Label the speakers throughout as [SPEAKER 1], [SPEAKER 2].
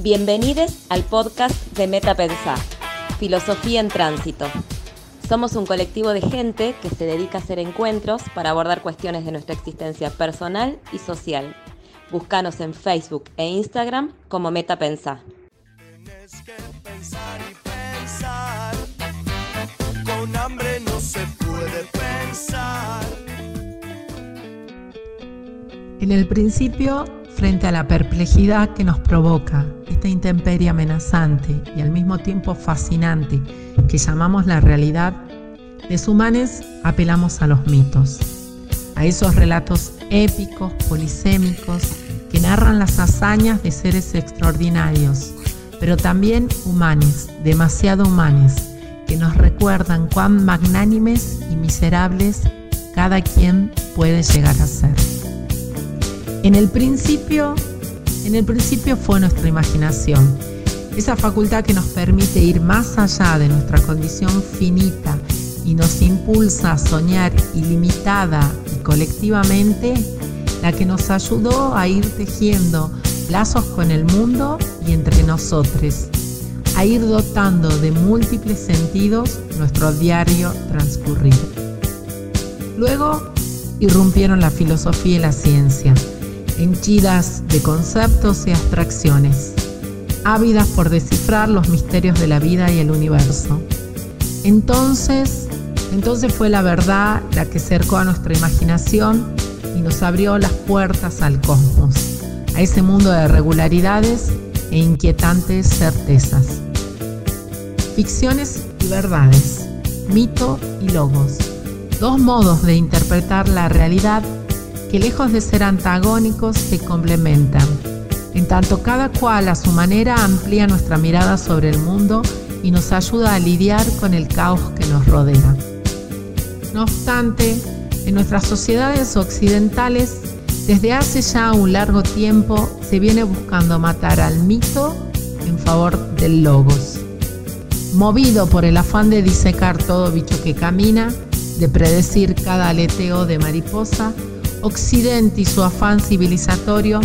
[SPEAKER 1] Bienvenidos al podcast de Meta Pensar, Filosofía en Tránsito. Somos un colectivo de gente que se dedica a hacer encuentros para abordar cuestiones de nuestra existencia personal y social. Búscanos en Facebook e Instagram como Meta Pensar.
[SPEAKER 2] Con hambre no se puede pensar.
[SPEAKER 3] En el principio, frente a la perplejidad que nos provoca esta intemperie amenazante y al mismo tiempo fascinante que llamamos la realidad, los humanos apelamos a los mitos, a esos relatos épicos, polisémicos, que narran las hazañas de seres extraordinarios, pero también humanos, demasiado humanos, que nos recuerdan cuán magnánimes y miserables cada quien puede llegar a ser. En el principio, en el principio fue nuestra imaginación, esa facultad que nos permite ir más allá de nuestra condición finita y nos impulsa a soñar ilimitada y colectivamente, la que nos ayudó a ir tejiendo lazos con el mundo y entre nosotros, a ir dotando de múltiples sentidos nuestro diario transcurrir. Luego irrumpieron la filosofía y la ciencia henchidas de conceptos y abstracciones, ávidas por descifrar los misterios de la vida y el universo. Entonces, entonces fue la verdad la que cercó a nuestra imaginación y nos abrió las puertas al cosmos, a ese mundo de regularidades e inquietantes certezas. Ficciones y verdades, mito y logos, dos modos de interpretar la realidad que lejos de ser antagónicos se complementan. En tanto cada cual a su manera amplía nuestra mirada sobre el mundo y nos ayuda a lidiar con el caos que nos rodea. No obstante, en nuestras sociedades occidentales, desde hace ya un largo tiempo se viene buscando matar al mito en favor del logos. Movido por el afán de disecar todo bicho que camina, de predecir cada aleteo de mariposa, Occidente y su afán civilizatorio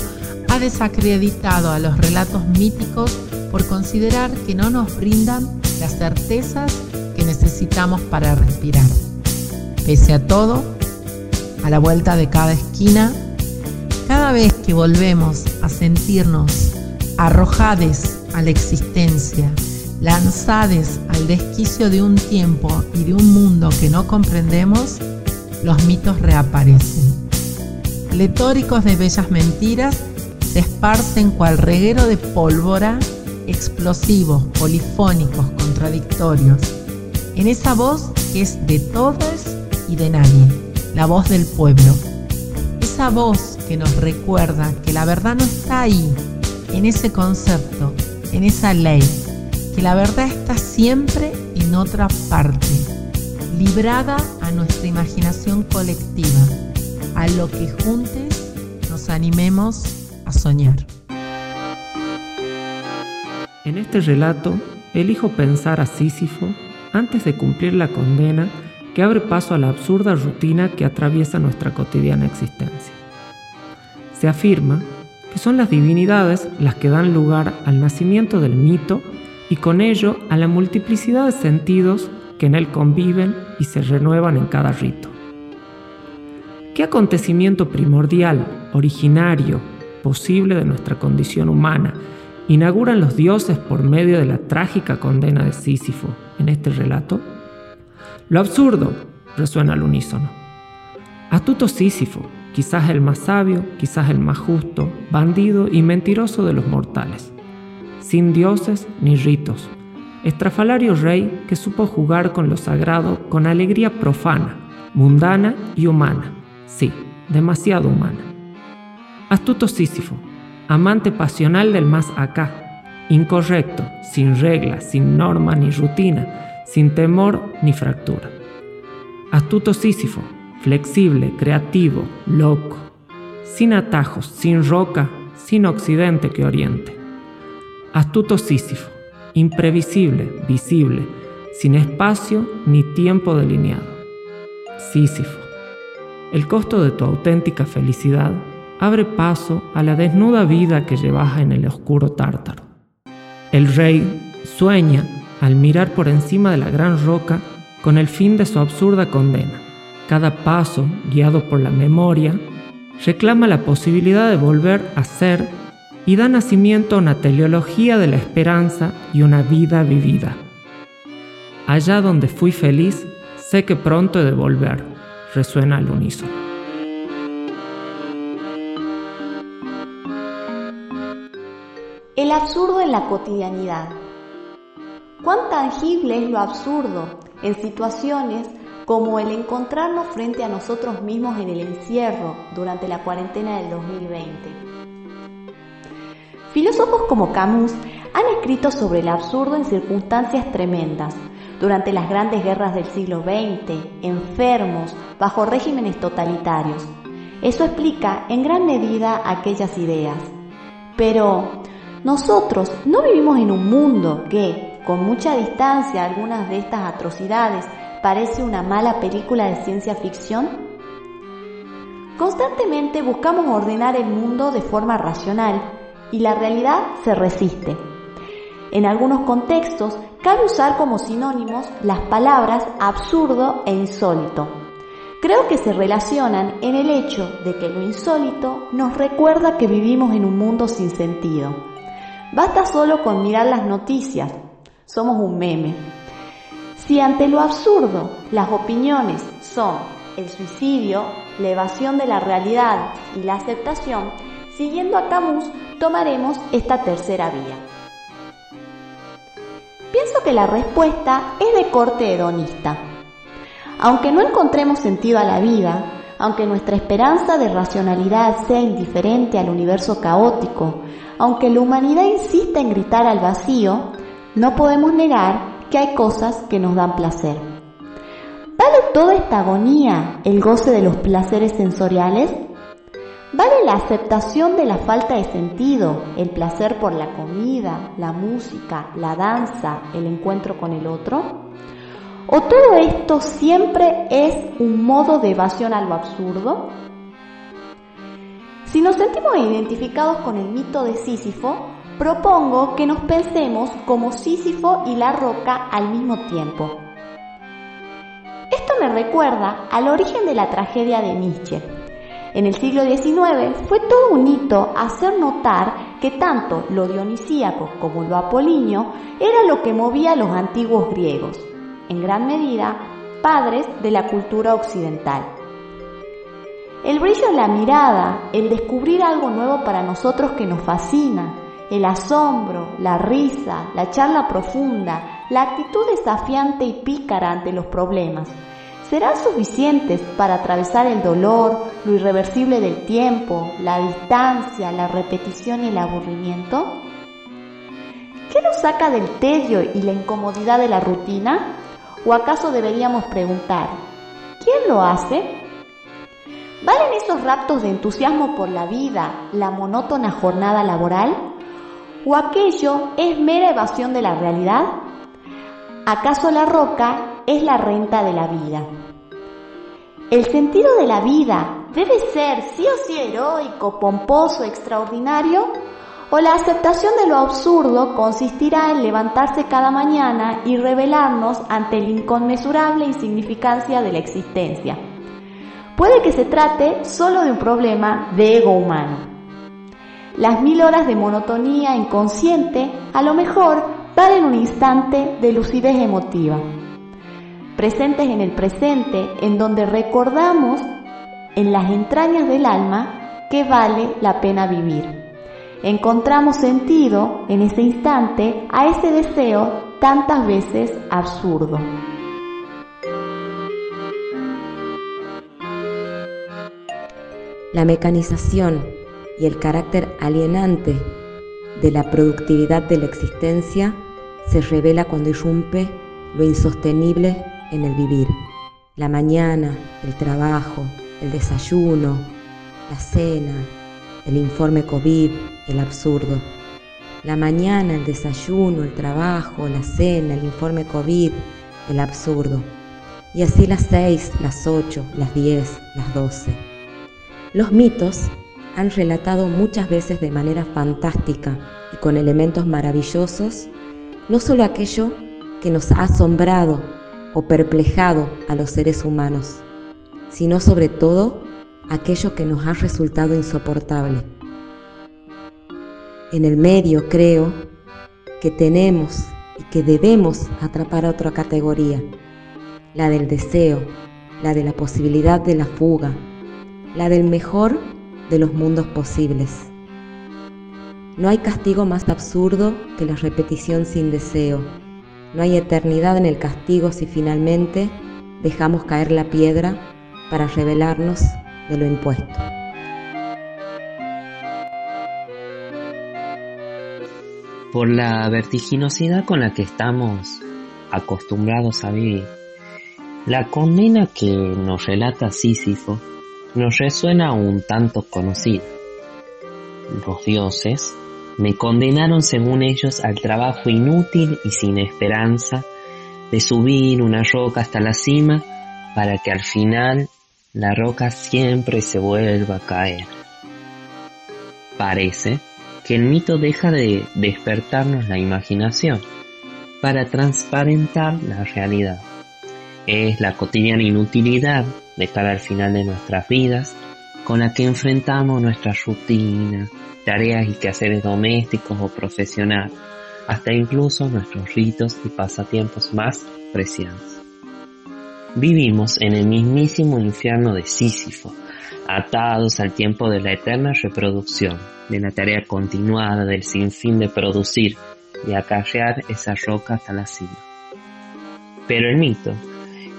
[SPEAKER 3] ha desacreditado a los relatos míticos por considerar que no nos brindan las certezas que necesitamos para respirar. Pese a todo, a la vuelta de cada esquina, cada vez que volvemos a sentirnos arrojades a la existencia, lanzades al desquicio de un tiempo y de un mundo que no comprendemos, los mitos reaparecen letóricos de bellas mentiras, se esparcen cual reguero de pólvora, explosivos, polifónicos, contradictorios, en esa voz que es de todos y de nadie, la voz del pueblo. Esa voz que nos recuerda que la verdad no está ahí, en ese concepto, en esa ley, que la verdad está siempre en otra parte, librada a nuestra imaginación colectiva a lo que juntos nos animemos a soñar.
[SPEAKER 4] En este relato, elijo pensar a Sísifo antes de cumplir la condena que abre paso a la absurda rutina que atraviesa nuestra cotidiana existencia. Se afirma que son las divinidades las que dan lugar al nacimiento del mito y con ello a la multiplicidad de sentidos que en él conviven y se renuevan en cada rito. ¿Qué acontecimiento primordial, originario, posible de nuestra condición humana inauguran los dioses por medio de la trágica condena de Sísifo en este relato? Lo absurdo resuena al unísono. Astuto Sísifo, quizás el más sabio, quizás el más justo, bandido y mentiroso de los mortales. Sin dioses ni ritos. Estrafalario rey que supo jugar con lo sagrado con alegría profana, mundana y humana Sí, demasiado humana. Astuto Sísifo, amante pasional del más acá, incorrecto, sin reglas, sin norma ni rutina, sin temor ni fractura. Astuto Sísifo, flexible, creativo, loco, sin atajos, sin roca, sin occidente que oriente. Astuto Sísifo, imprevisible, visible, sin espacio ni tiempo delineado. Sísifo, el costo de tu auténtica felicidad abre paso a la desnuda vida que llevas en el oscuro tártaro. El rey sueña al mirar por encima de la gran roca con el fin de su absurda condena. Cada paso, guiado por la memoria, reclama la posibilidad de volver a ser y da nacimiento a una teleología de la esperanza y una vida vivida. Allá donde fui feliz, sé que pronto he de volver, resuena al unísono.
[SPEAKER 5] El absurdo en la cotidianidad. ¿Cuán tangible es lo absurdo en situaciones como el encontrarnos frente a nosotros mismos en el encierro durante la cuarentena del 2020? Filósofos como Camus han escrito sobre el absurdo en circunstancias tremendas, durante las grandes guerras del siglo XX, enfermos, bajo regímenes totalitarios. Eso explica en gran medida aquellas ideas. Pero nosotros no vivimos en un mundo que, con mucha distancia a algunas de estas atrocidades, parece una mala película de ciencia ficción. Constantemente buscamos ordenar el mundo de forma racional y la realidad se resiste. En algunos contextos cabe usar como sinónimos las palabras absurdo e insólito. Creo que se relacionan en el hecho de que lo insólito nos recuerda que vivimos en un mundo sin sentido. Basta solo con mirar las noticias, somos un meme. Si ante lo absurdo las opiniones son el suicidio, la evasión de la realidad y la aceptación, siguiendo a Camus tomaremos esta tercera vía. Pienso que la respuesta es de corte hedonista. Aunque no encontremos sentido a la vida, aunque nuestra esperanza de racionalidad sea indiferente al universo caótico, aunque la humanidad insista en gritar al vacío, no podemos negar que hay cosas que nos dan placer. ¿Vale toda esta agonía el goce de los placeres sensoriales? ¿Vale la aceptación de la falta de sentido, el placer por la comida, la música, la danza, el encuentro con el otro? ¿O todo esto siempre es un modo de evasión a lo absurdo? Si nos sentimos identificados con el mito de Sísifo, propongo que nos pensemos como Sísifo y la roca al mismo tiempo. Esto me recuerda al origen de la tragedia de Nietzsche en el siglo XIX fue todo un hito hacer notar que tanto lo dionisíaco como lo apolíneo era lo que movía a los antiguos griegos, en gran medida padres de la cultura occidental. El brillo en la mirada, el descubrir algo nuevo para nosotros que nos fascina, el asombro, la risa, la charla profunda, la actitud desafiante y pícara ante los problemas, serán suficientes para atravesar el dolor, lo irreversible del tiempo, la distancia, la repetición y el aburrimiento? ¿Qué nos saca del tedio y la incomodidad de la rutina? ¿O acaso deberíamos preguntar, ¿quién lo hace? ¿Valen esos raptos de entusiasmo por la vida, la monótona jornada laboral? ¿O aquello es mera evasión de la realidad? ¿Acaso la roca es la renta de la vida. El sentido de la vida debe ser sí o sí heroico, pomposo, extraordinario, o la aceptación de lo absurdo consistirá en levantarse cada mañana y revelarnos ante la inconmensurable insignificancia de la existencia. Puede que se trate solo de un problema de ego humano. Las mil horas de monotonía inconsciente a lo mejor valen un instante de lucidez emotiva presentes en el presente, en donde recordamos en las entrañas del alma que vale la pena vivir. Encontramos sentido en ese instante a ese deseo tantas veces absurdo.
[SPEAKER 1] La mecanización y el carácter alienante de la productividad de la existencia se revela cuando irrumpe lo insostenible en el vivir. La mañana, el trabajo, el desayuno, la cena, el informe COVID, el absurdo. La mañana, el desayuno, el trabajo, la cena, el informe COVID, el absurdo. Y así las seis, las ocho, las diez, las doce. Los mitos han relatado muchas veces de manera fantástica y con elementos maravillosos, no solo aquello que nos ha asombrado o perplejado a los seres humanos, sino sobre todo aquello que nos ha resultado insoportable. En el medio creo que tenemos y que debemos atrapar a otra categoría, la del deseo, la de la posibilidad de la fuga, la del mejor de los mundos posibles. No hay castigo más absurdo que la repetición sin deseo. No hay eternidad en el castigo si finalmente dejamos caer la piedra para revelarnos de lo impuesto.
[SPEAKER 6] Por la vertiginosidad con la que estamos acostumbrados a vivir, la condena que nos relata Sísifo nos resuena un tanto conocida. Los dioses me condenaron según ellos al trabajo inútil y sin esperanza de subir una roca hasta la cima para que al final la roca siempre se vuelva a caer. Parece que el mito deja de despertarnos la imaginación para transparentar la realidad. Es la cotidiana inutilidad de cara al final de nuestras vidas con la que enfrentamos nuestra rutina, tareas y quehaceres domésticos o profesionales, hasta incluso nuestros ritos y pasatiempos más preciados. Vivimos en el mismísimo infierno de Sísifo, atados al tiempo de la eterna reproducción, de la tarea continuada del sinfín de producir y acarrear esa roca hasta la cima. Pero el mito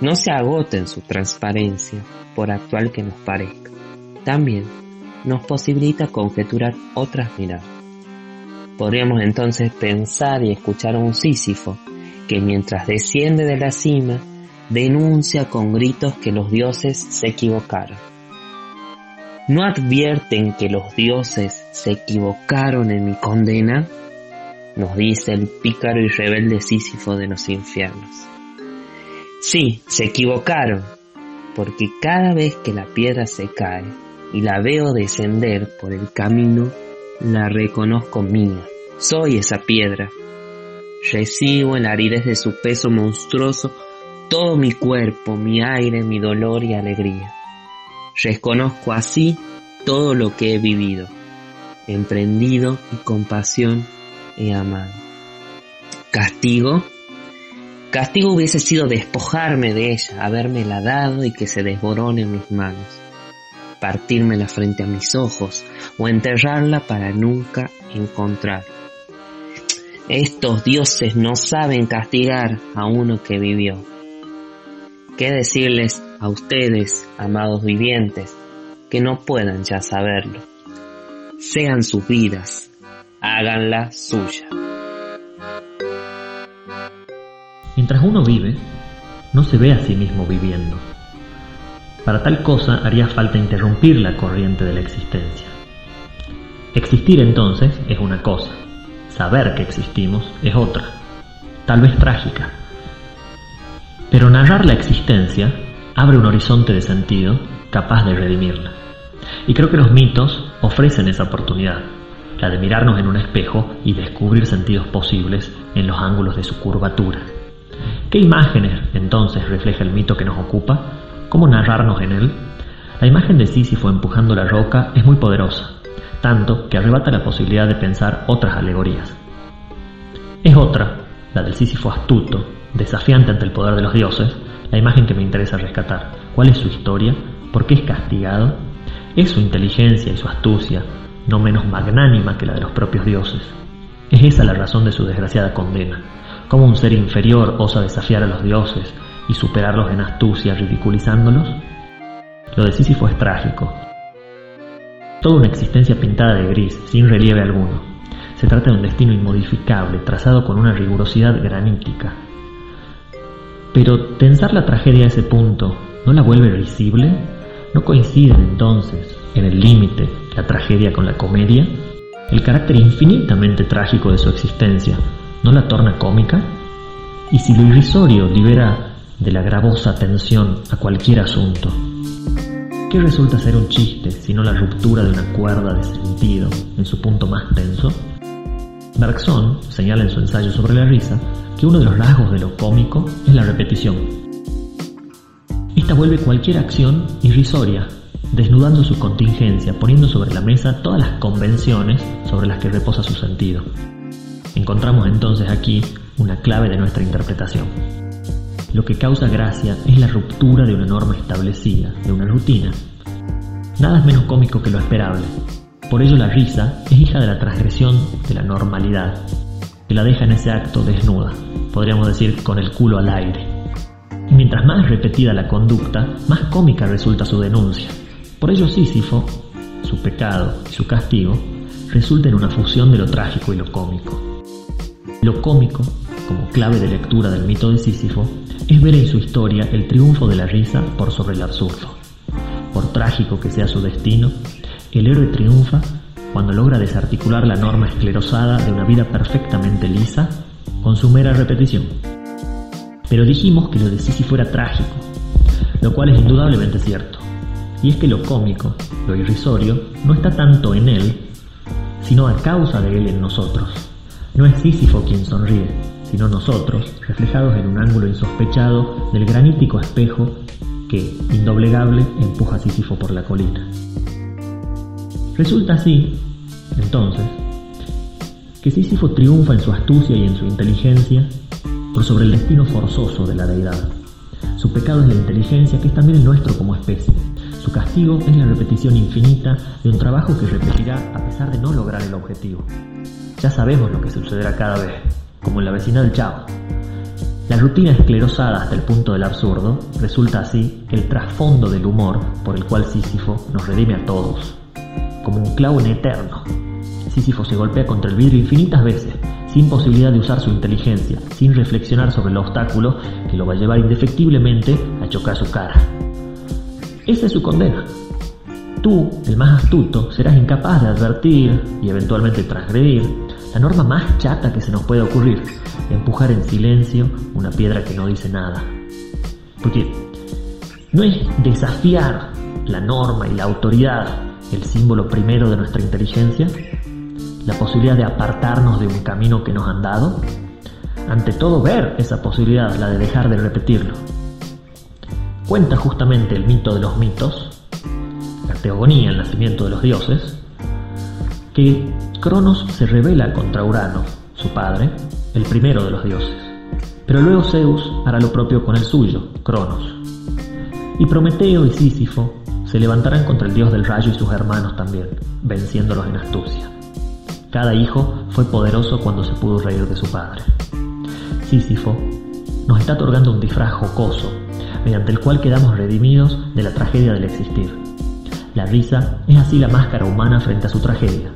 [SPEAKER 6] no se agota en su transparencia, por actual que nos parezca. También nos posibilita conjeturar otras miradas. Podríamos entonces pensar y escuchar a un Sísifo que mientras desciende de la cima denuncia con gritos que los dioses se equivocaron. ¿No advierten que los dioses se equivocaron en mi condena? Nos dice el pícaro y rebelde Sísifo de los infiernos. Sí, se equivocaron, porque cada vez que la piedra se cae, y la veo descender por el camino, la reconozco mía. Soy esa piedra. Recibo en la aridez de su peso monstruoso todo mi cuerpo, mi aire, mi dolor y alegría. Reconozco así todo lo que he vivido, emprendido y con pasión he amado. Castigo. Castigo hubiese sido despojarme de ella, habérmela dado y que se desborone en mis manos partírmela frente a mis ojos o enterrarla para nunca encontrar. Estos dioses no saben castigar a uno que vivió. ¿Qué decirles a ustedes, amados vivientes, que no puedan ya saberlo? Sean sus vidas, háganla suya.
[SPEAKER 7] Mientras uno vive, no se ve a sí mismo viviendo para tal cosa haría falta interrumpir la corriente de la existencia. Existir entonces es una cosa, saber que existimos es otra, tal vez trágica. Pero narrar la existencia abre un horizonte de sentido capaz de redimirla. Y creo que los mitos ofrecen esa oportunidad, la de mirarnos en un espejo y descubrir sentidos posibles en los ángulos de su curvatura. ¿Qué imágenes entonces refleja el mito que nos ocupa? ¿Cómo narrarnos en él? La imagen de Sísifo empujando la roca es muy poderosa, tanto que arrebata la posibilidad de pensar otras alegorías. Es otra, la del Sísifo astuto, desafiante ante el poder de los dioses, la imagen que me interesa rescatar. ¿Cuál es su historia? ¿Por qué es castigado? ¿Es su inteligencia y su astucia no menos magnánima que la de los propios dioses? ¿Es esa la razón de su desgraciada condena? ¿Cómo un ser inferior osa desafiar a los dioses y superarlos en astucia ridiculizándolos? Lo de Sísifo es trágico. Toda una existencia pintada de gris, sin relieve alguno. Se trata de un destino inmodificable, trazado con una rigurosidad granítica. Pero tensar la tragedia a ese punto, ¿no la vuelve risible? ¿No coinciden entonces en el límite la tragedia con la comedia? ¿El carácter infinitamente trágico de su existencia no la torna cómica? Y si lo irrisorio libera de la gravosa tensión a cualquier asunto. ¿Qué resulta ser un chiste sino la ruptura de una cuerda de sentido en su punto más tenso? Bergson señala en su ensayo sobre la risa que uno de los rasgos de lo cómico es la repetición. Esta vuelve cualquier acción irrisoria, desnudando su contingencia, poniendo sobre la mesa todas las convenciones sobre las que reposa su sentido. Encontramos entonces aquí una clave de nuestra interpretación. Lo que causa gracia es la ruptura de una norma establecida, de una rutina. Nada es menos cómico que lo esperable, por ello la risa es hija de la transgresión de la normalidad, que la deja en ese acto desnuda, podríamos decir con el culo al aire. Y mientras más repetida la conducta, más cómica resulta su denuncia. Por ello Sísifo, su pecado y su castigo, resulta en una fusión de lo trágico y lo cómico. Lo cómico, como clave de lectura del mito de Sísifo, es ver en su historia el triunfo de la risa por sobre el absurdo. Por trágico que sea su destino, el héroe triunfa cuando logra desarticular la norma esclerosada de una vida perfectamente lisa con su mera repetición. Pero dijimos que lo de Sisi fuera trágico, lo cual es indudablemente cierto. Y es que lo cómico, lo irrisorio, no está tanto en él, sino a causa de él en nosotros. No es Sísifo quien sonríe, sino nosotros, reflejados en un ángulo insospechado del granítico espejo que, indoblegable, empuja a Sísifo por la colina. Resulta así, entonces, que Sísifo triunfa en su astucia y en su inteligencia por sobre el destino forzoso de la deidad. Su pecado es la inteligencia, que es también el nuestro como especie. Su castigo es la repetición infinita de un trabajo que repetirá a pesar de no lograr el objetivo. Ya sabemos lo que sucederá cada vez, como en la vecina del Chavo. La rutina esclerosada hasta el punto del absurdo resulta así el trasfondo del humor por el cual Sísifo nos redime a todos como un clavo en eterno. Sísifo se golpea contra el vidrio infinitas veces, sin posibilidad de usar su inteligencia, sin reflexionar sobre el obstáculo que lo va a llevar indefectiblemente a chocar su cara. Esa es su condena. Tú, el más astuto, serás incapaz de advertir y eventualmente transgredir la norma más chata que se nos puede ocurrir, empujar en silencio una piedra que no dice nada. Porque no es desafiar la norma y la autoridad el símbolo primero de nuestra inteligencia, la posibilidad de apartarnos de un camino que nos han dado, ante todo ver esa posibilidad, la de dejar de repetirlo. Cuenta justamente el mito de los mitos, la teogonía, el nacimiento de los dioses, que Cronos se revela contra Urano, su padre, el primero de los dioses. Pero luego Zeus hará lo propio con el suyo, Cronos. Y Prometeo y Sísifo se levantarán contra el dios del rayo y sus hermanos también, venciéndolos en astucia. Cada hijo fue poderoso cuando se pudo reír de su padre. Sísifo nos está otorgando un disfraz jocoso, mediante el cual quedamos redimidos de la tragedia del existir. La risa es así la máscara humana frente a su tragedia.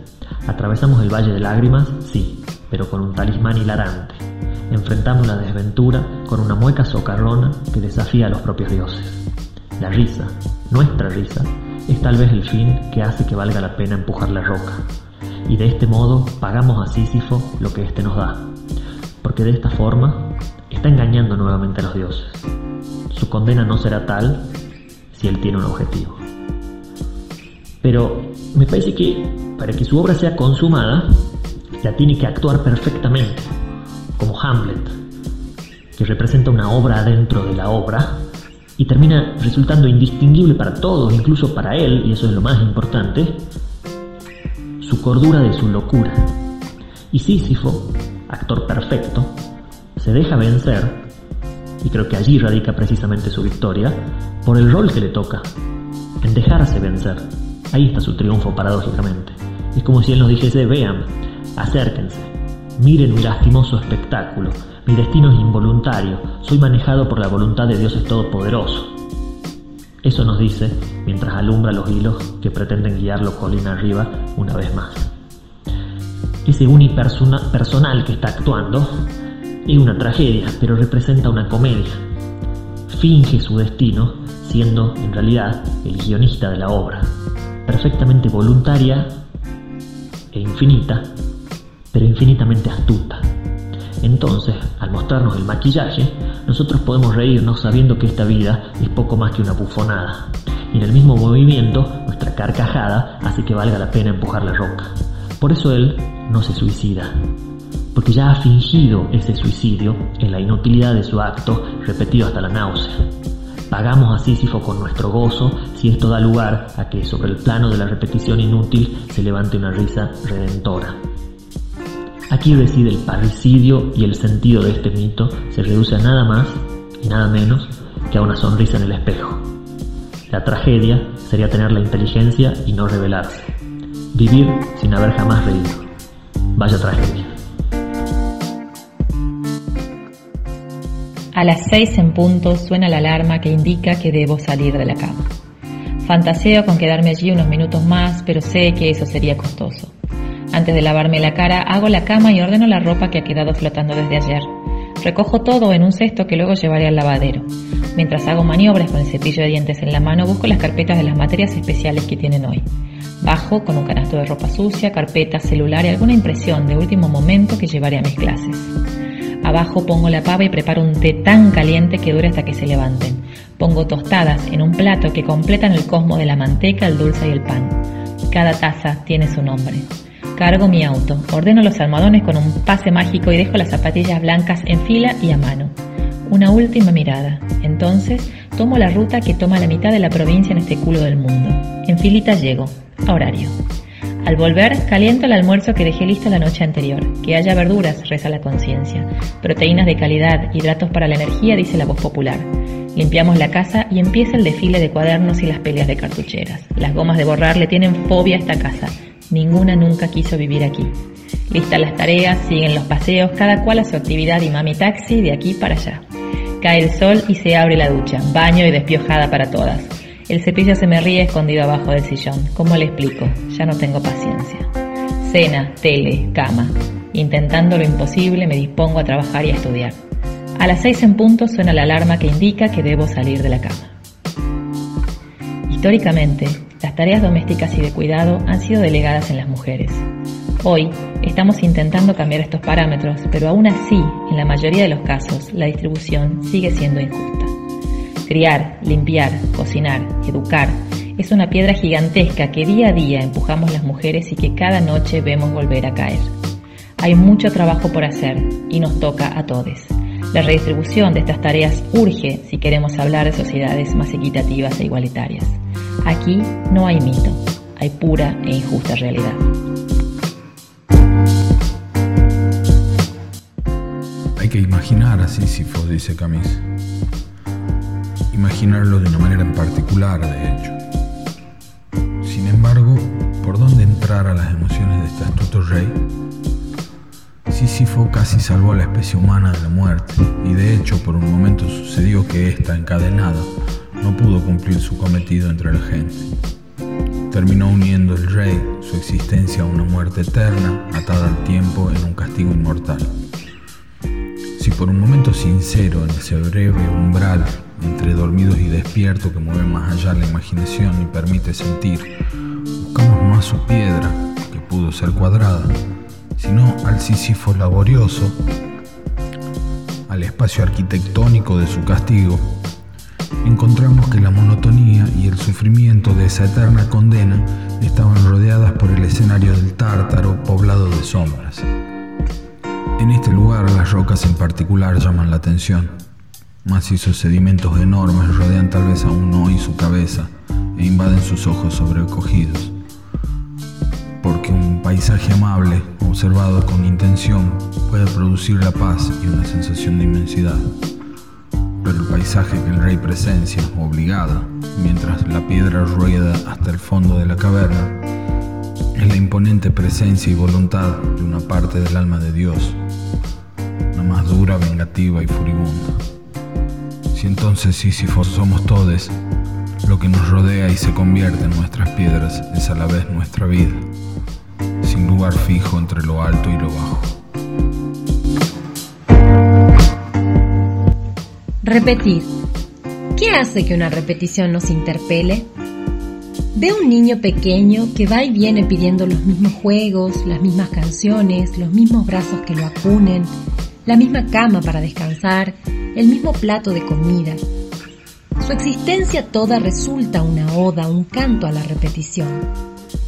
[SPEAKER 7] Atravesamos el valle de lágrimas, sí, pero con un talismán hilarante. Enfrentamos la desventura con una mueca socarrona que desafía a los propios dioses. La risa, nuestra risa, es tal vez el fin que hace que valga la pena empujar la roca. Y de este modo pagamos a Sísifo lo que éste nos da. Porque de esta forma está engañando nuevamente a los dioses. Su condena no será tal si él tiene un objetivo. Pero me parece que para que su obra sea consumada, ya tiene que actuar perfectamente, como Hamlet, que representa una obra dentro de la obra, y termina resultando indistinguible para todos, incluso para él, y eso es lo más importante, su cordura de su locura. Y Sísifo, actor perfecto, se deja vencer, y creo que allí radica precisamente su victoria, por el rol que le toca, en dejarse vencer. Ahí está su triunfo paradójicamente. Es como si él nos dijese, vean, acérquense, miren mi lastimoso espectáculo, mi destino es involuntario, soy manejado por la voluntad de Dios Todopoderoso. Eso nos dice mientras alumbra los hilos que pretenden guiarlo colina arriba una vez más. Ese unipersonal que está actuando es una tragedia, pero representa una comedia. Finge su destino siendo en realidad el guionista de la obra, perfectamente voluntaria e infinita, pero infinitamente astuta. Entonces, al mostrarnos el maquillaje, nosotros podemos reírnos sabiendo que esta vida es poco más que una bufonada. Y en el mismo movimiento, nuestra carcajada hace que valga la pena empujar la roca. Por eso él no se suicida, que ya ha fingido ese suicidio en la inutilidad de su acto repetido hasta la náusea. Pagamos a Sísifo con nuestro gozo si esto da lugar a que sobre el plano de la repetición inútil se levante una risa redentora. Aquí reside el parricidio y el sentido de este mito se reduce a nada más y nada menos que a una sonrisa en el espejo. La tragedia sería tener la inteligencia y no revelarse. Vivir sin haber jamás reído. Vaya tragedia.
[SPEAKER 8] A las seis en punto suena la alarma que indica que debo salir de la cama. Fantaseo con quedarme allí unos minutos más, pero sé que eso sería costoso. Antes de lavarme la cara, hago la cama y ordeno la ropa que ha quedado flotando desde ayer. Recojo todo en un cesto que luego llevaré al lavadero. Mientras hago maniobras con el cepillo de dientes en la mano, busco las carpetas de las materias especiales que tienen hoy. Bajo con un canasto de ropa sucia, carpeta, celular y alguna impresión de último momento que llevaré a mis clases. Abajo pongo la pava y preparo un té tan caliente que dure hasta que se levanten. Pongo tostadas en un plato que completan el cosmo de la manteca, el dulce y el pan. Cada taza tiene su nombre. Cargo mi auto, ordeno los almohadones con un pase mágico y dejo las zapatillas blancas en fila y a mano. Una última mirada. Entonces tomo la ruta que toma la mitad de la provincia en este culo del mundo. En filita llego, a horario. Al volver, caliento el almuerzo que dejé listo la noche anterior. Que haya verduras, reza la conciencia. Proteínas de calidad, hidratos para la energía, dice la voz popular. Limpiamos la casa y empieza el desfile de cuadernos y las peleas de cartucheras. Las gomas de borrar le tienen fobia a esta casa. Ninguna nunca quiso vivir aquí. Listas las tareas, siguen los paseos, cada cual a su actividad y mami taxi de aquí para allá. Cae el sol y se abre la ducha, baño y despiojada para todas. El cepillo se me ríe escondido abajo del sillón. ¿Cómo le explico? Ya no tengo paciencia. Cena, tele, cama. Intentando lo imposible, me dispongo a trabajar y a estudiar. A las seis en punto suena la alarma que indica que debo salir de la cama. Históricamente, las tareas domésticas y de cuidado han sido delegadas en las mujeres. Hoy estamos intentando cambiar estos parámetros, pero aún así, en la mayoría de los casos, la distribución sigue siendo injusta. Criar, limpiar, cocinar, educar es una piedra gigantesca que día a día empujamos las mujeres y que cada noche vemos volver a caer. Hay mucho trabajo por hacer y nos toca a todos. La redistribución de estas tareas urge si queremos hablar de sociedades más equitativas e igualitarias. Aquí no hay mito, hay pura e injusta realidad.
[SPEAKER 9] Hay que imaginar a Sísifo, dice Camis imaginarlo de una manera en particular, de hecho. Sin embargo, ¿por dónde entrar a las emociones de este astuto rey? Sísifo casi salvó a la especie humana de la muerte, y de hecho por un momento sucedió que esta encadenada no pudo cumplir su cometido entre la gente. Terminó uniendo el rey su existencia a una muerte eterna, atada al tiempo en un castigo inmortal. Si por un momento sincero en ese breve umbral entre dormidos y despiertos que mueve más allá la imaginación y permite sentir. Buscamos no su piedra, que pudo ser cuadrada, sino al Sísifo laborioso, al espacio arquitectónico de su castigo. Encontramos que la monotonía y el sufrimiento de esa eterna condena estaban rodeadas por el escenario del tártaro poblado de sombras. En este lugar las rocas en particular llaman la atención Macizos sedimentos enormes rodean tal vez aún hoy su cabeza e invaden sus ojos sobrecogidos. Porque un paisaje amable, observado con intención, puede producir la paz y una sensación de inmensidad. Pero el paisaje que el rey presencia, obligada, mientras la piedra rueda hasta el fondo de la caverna, es la imponente presencia y voluntad de una parte del alma de Dios, la más dura, vengativa y furibunda. Si entonces Sísifo somos todos, lo que nos rodea y se convierte en nuestras piedras es a la vez nuestra vida, sin lugar fijo entre lo alto y lo bajo.
[SPEAKER 10] Repetir. ¿Qué hace que una repetición nos interpele? Ve un niño pequeño que va y viene pidiendo los mismos juegos, las mismas canciones, los mismos brazos que lo acunen, la misma cama para descansar, el mismo plato de comida. Su existencia toda resulta una oda, un canto a la repetición.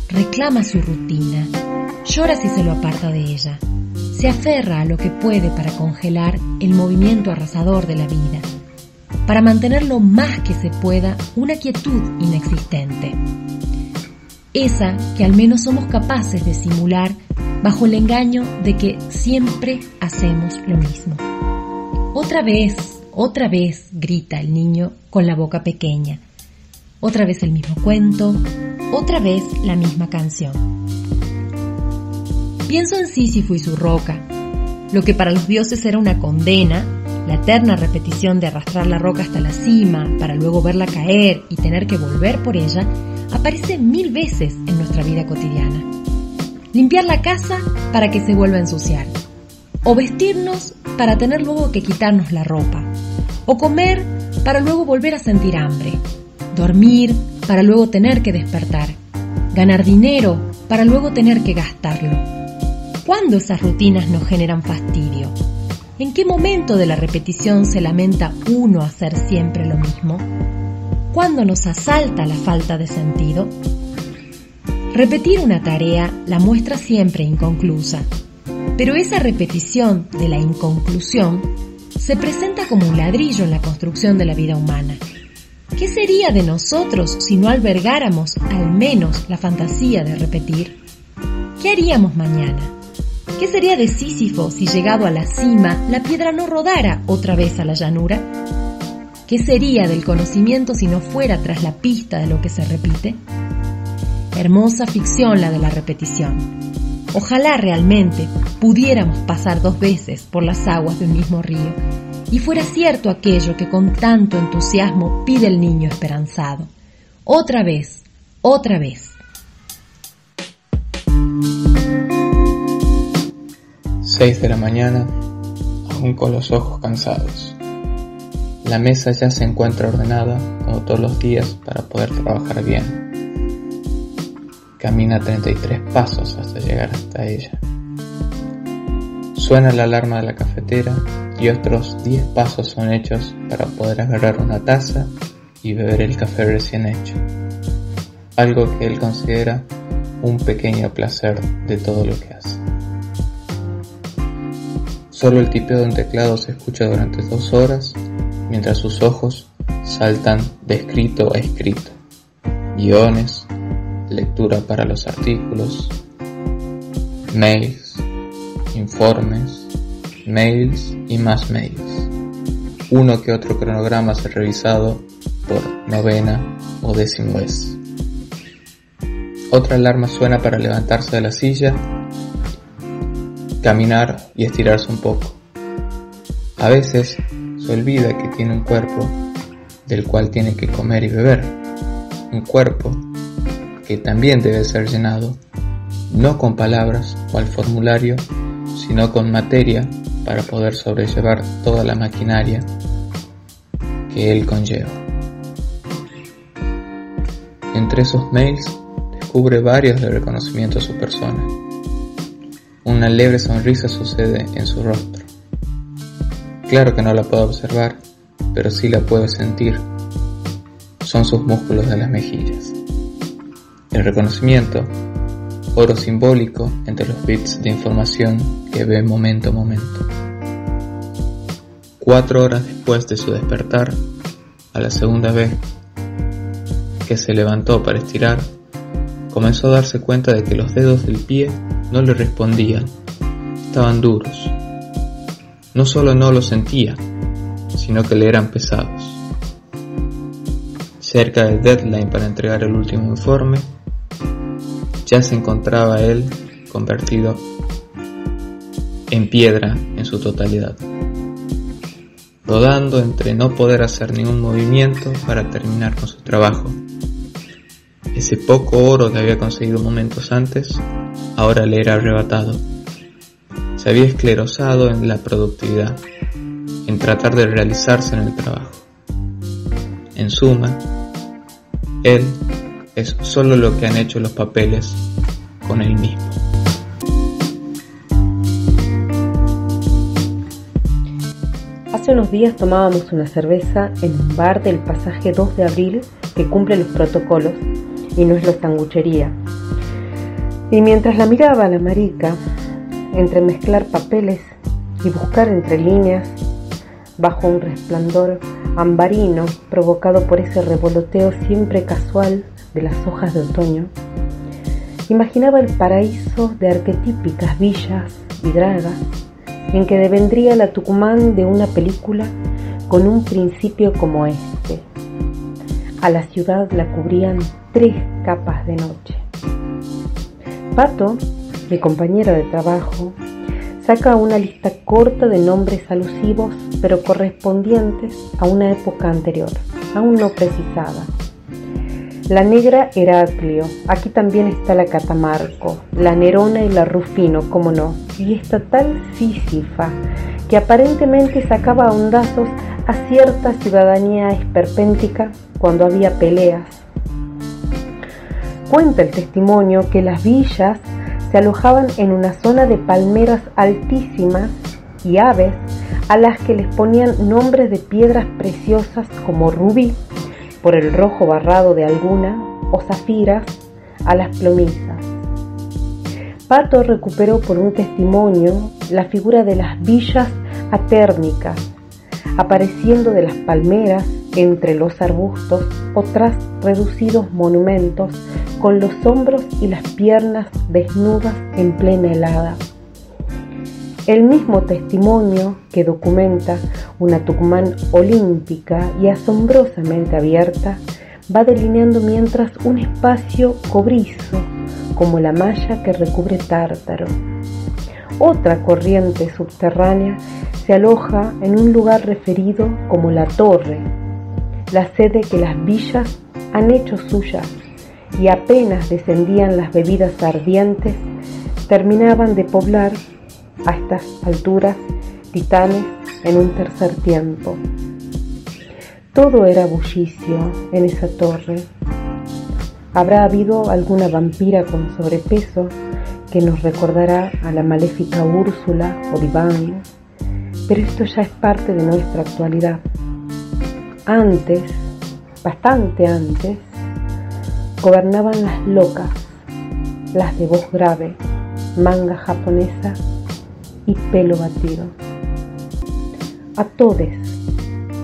[SPEAKER 10] Reclama su rutina, llora si se lo aparta de ella, se aferra a lo que puede para congelar el movimiento arrasador de la vida, para mantener lo más que se pueda una quietud inexistente. Esa que al menos somos capaces de simular bajo el engaño de que siempre hacemos lo mismo. Otra vez, otra vez, grita el niño con la boca pequeña. Otra vez el mismo cuento, otra vez la misma canción. Pienso en Sísifo y su roca. Lo que para los dioses era una condena, la eterna repetición de arrastrar la roca hasta la cima para luego verla caer y tener que volver por ella, aparece mil veces en nuestra vida cotidiana. Limpiar la casa para que se vuelva a ensuciar. O vestirnos para tener luego que quitarnos la ropa. O comer para luego volver a sentir hambre. Dormir para luego tener que despertar. Ganar dinero para luego tener que gastarlo. ¿Cuándo esas rutinas nos generan fastidio? ¿En qué momento de la repetición se lamenta uno hacer siempre lo mismo? ¿Cuándo nos asalta la falta de sentido? Repetir una tarea la muestra siempre inconclusa, pero esa repetición de la inconclusión se presenta como un ladrillo en la construcción de la vida humana. ¿Qué sería de nosotros si no albergáramos al menos la fantasía de repetir? ¿Qué haríamos mañana? ¿Qué sería de Sísifo si llegado a la cima la piedra no rodara otra vez a la llanura? ¿Qué sería del conocimiento si no fuera tras la pista de lo que se repite? Hermosa ficción la de la repetición. Ojalá realmente pudiéramos pasar dos veces por las aguas de un mismo río y fuera cierto aquello que con tanto entusiasmo pide el niño esperanzado. Otra vez, otra vez.
[SPEAKER 11] Seis de la mañana, aún con los ojos cansados. La mesa ya se encuentra ordenada, como todos los días, para poder trabajar bien. Camina 33 pasos hasta llegar hasta ella. Suena la alarma de la cafetera y otros 10 pasos son hechos para poder agarrar una taza y beber el café recién hecho. Algo que él considera un pequeño placer de todo lo que hace. Solo el tipeo de un teclado se escucha durante dos horas mientras sus ojos saltan de escrito a escrito. Guiones, lectura para los artículos, mails, informes, mails y más mails. Uno que otro cronograma es revisado por novena o décimo vez. Otra alarma suena para levantarse de la silla, caminar y estirarse un poco. A veces se olvida que tiene un cuerpo del cual tiene que comer y beber. Un cuerpo que también debe ser llenado, no con palabras o al formulario, sino con materia para poder sobrellevar toda la maquinaria que él conlleva. Entre esos mails descubre varios de reconocimiento a su persona. Una leve sonrisa sucede en su rostro. Claro que no la puedo observar, pero sí la puedo sentir. Son sus músculos de las mejillas. El reconocimiento, oro simbólico entre los bits de información que ve momento a momento. Cuatro horas después de su despertar, a la segunda vez que se levantó para estirar, comenzó a darse cuenta de que los dedos del pie no le respondían, estaban duros no solo no lo sentía, sino que le eran pesados. Cerca del deadline para entregar el último informe, ya se encontraba él convertido en piedra en su totalidad, rodando entre no poder hacer ningún movimiento para terminar con su trabajo. Ese poco oro que había conseguido momentos antes, ahora le era arrebatado se había esclerosado en la productividad, en tratar de realizarse en el trabajo. En suma, él es solo lo que han hecho los papeles con él mismo.
[SPEAKER 12] Hace unos días tomábamos una cerveza en un bar del pasaje 2 de abril que cumple los protocolos y no es la estanguchería. Y mientras la miraba la marica, entremezclar papeles y buscar entre líneas, bajo un resplandor ambarino provocado por ese revoloteo siempre casual de las hojas de otoño, imaginaba el paraíso de arquetípicas villas y dragas en que devendría la Tucumán de una película con un principio como este. A la ciudad la cubrían tres capas de noche. Pato, mi compañero de trabajo, saca una lista corta de nombres alusivos pero correspondientes a una época anterior, aún no precisada. La negra era Atlio, aquí también está la Catamarco, la Nerona y la Rufino, como no, y esta tal Sísifa, que aparentemente sacaba ondazos a cierta ciudadanía esperpéntica cuando había peleas. Cuenta el testimonio que las villas se alojaban en una zona de palmeras altísimas y aves a las que les ponían nombres de piedras preciosas como rubí, por el rojo barrado de alguna, o zafiras a las plomizas. Pato recuperó por un testimonio la figura de las villas atérmicas, apareciendo de las palmeras entre los arbustos otras reducidos monumentos con los hombros y las piernas desnudas en plena helada. El mismo testimonio que documenta una Tucumán olímpica y asombrosamente abierta va delineando mientras un espacio cobrizo como la malla que recubre Tártaro. Otra corriente subterránea se aloja en un lugar referido como la Torre, la sede que las villas han hecho suya y apenas descendían las bebidas ardientes, terminaban de poblar a estas alturas titanes en un tercer tiempo. Todo era bullicio en esa torre. Habrá habido alguna vampira con sobrepeso que nos recordará a la maléfica Úrsula o Diván, pero esto ya es parte de nuestra actualidad. Antes, bastante antes, gobernaban las locas, las de voz grave, manga japonesa y pelo batido. A todos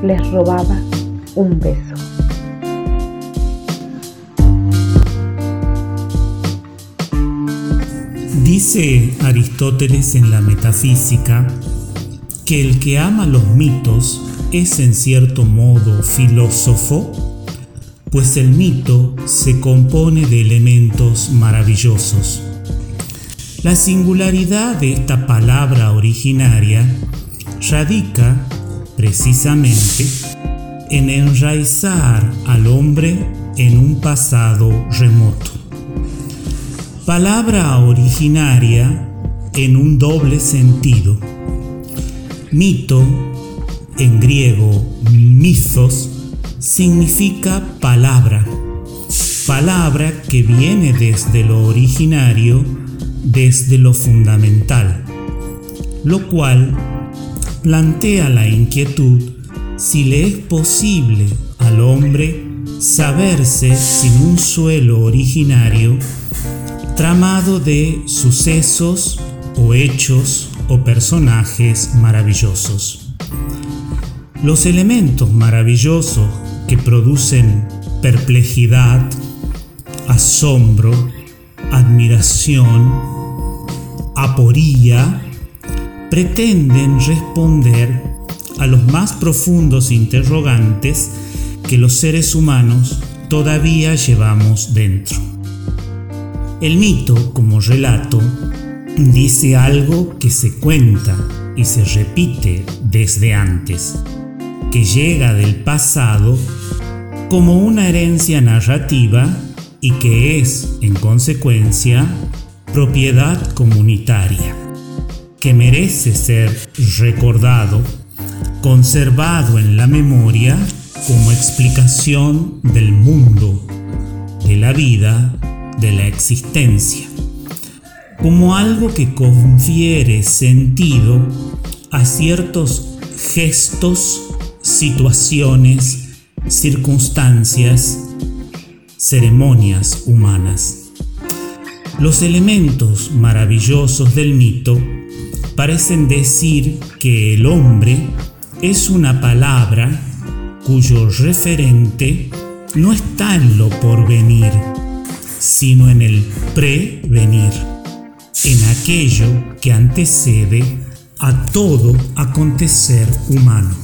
[SPEAKER 12] les robaba un beso.
[SPEAKER 13] Dice Aristóteles en la Metafísica que el que ama los mitos es en cierto modo filósofo pues el mito se compone de elementos maravillosos. La singularidad de esta palabra originaria radica precisamente en enraizar al hombre en un pasado remoto. Palabra originaria en un doble sentido. Mito, en griego mythos, significa palabra, palabra que viene desde lo originario, desde lo fundamental, lo cual plantea la inquietud si le es posible al hombre saberse sin un suelo originario tramado de sucesos o hechos o personajes maravillosos. Los elementos maravillosos que producen perplejidad, asombro, admiración, aporía, pretenden responder a los más profundos interrogantes que los seres humanos todavía llevamos dentro. El mito, como relato, dice algo que se cuenta y se repite desde antes que llega del pasado como una herencia narrativa y que es, en consecuencia, propiedad comunitaria, que merece ser recordado, conservado en la memoria como explicación del mundo, de la vida, de la existencia, como algo que confiere sentido a ciertos gestos situaciones, circunstancias, ceremonias humanas. Los elementos maravillosos del mito parecen decir que el hombre es una palabra cuyo referente no está en lo porvenir, sino en el prevenir, en aquello que antecede a todo acontecer humano.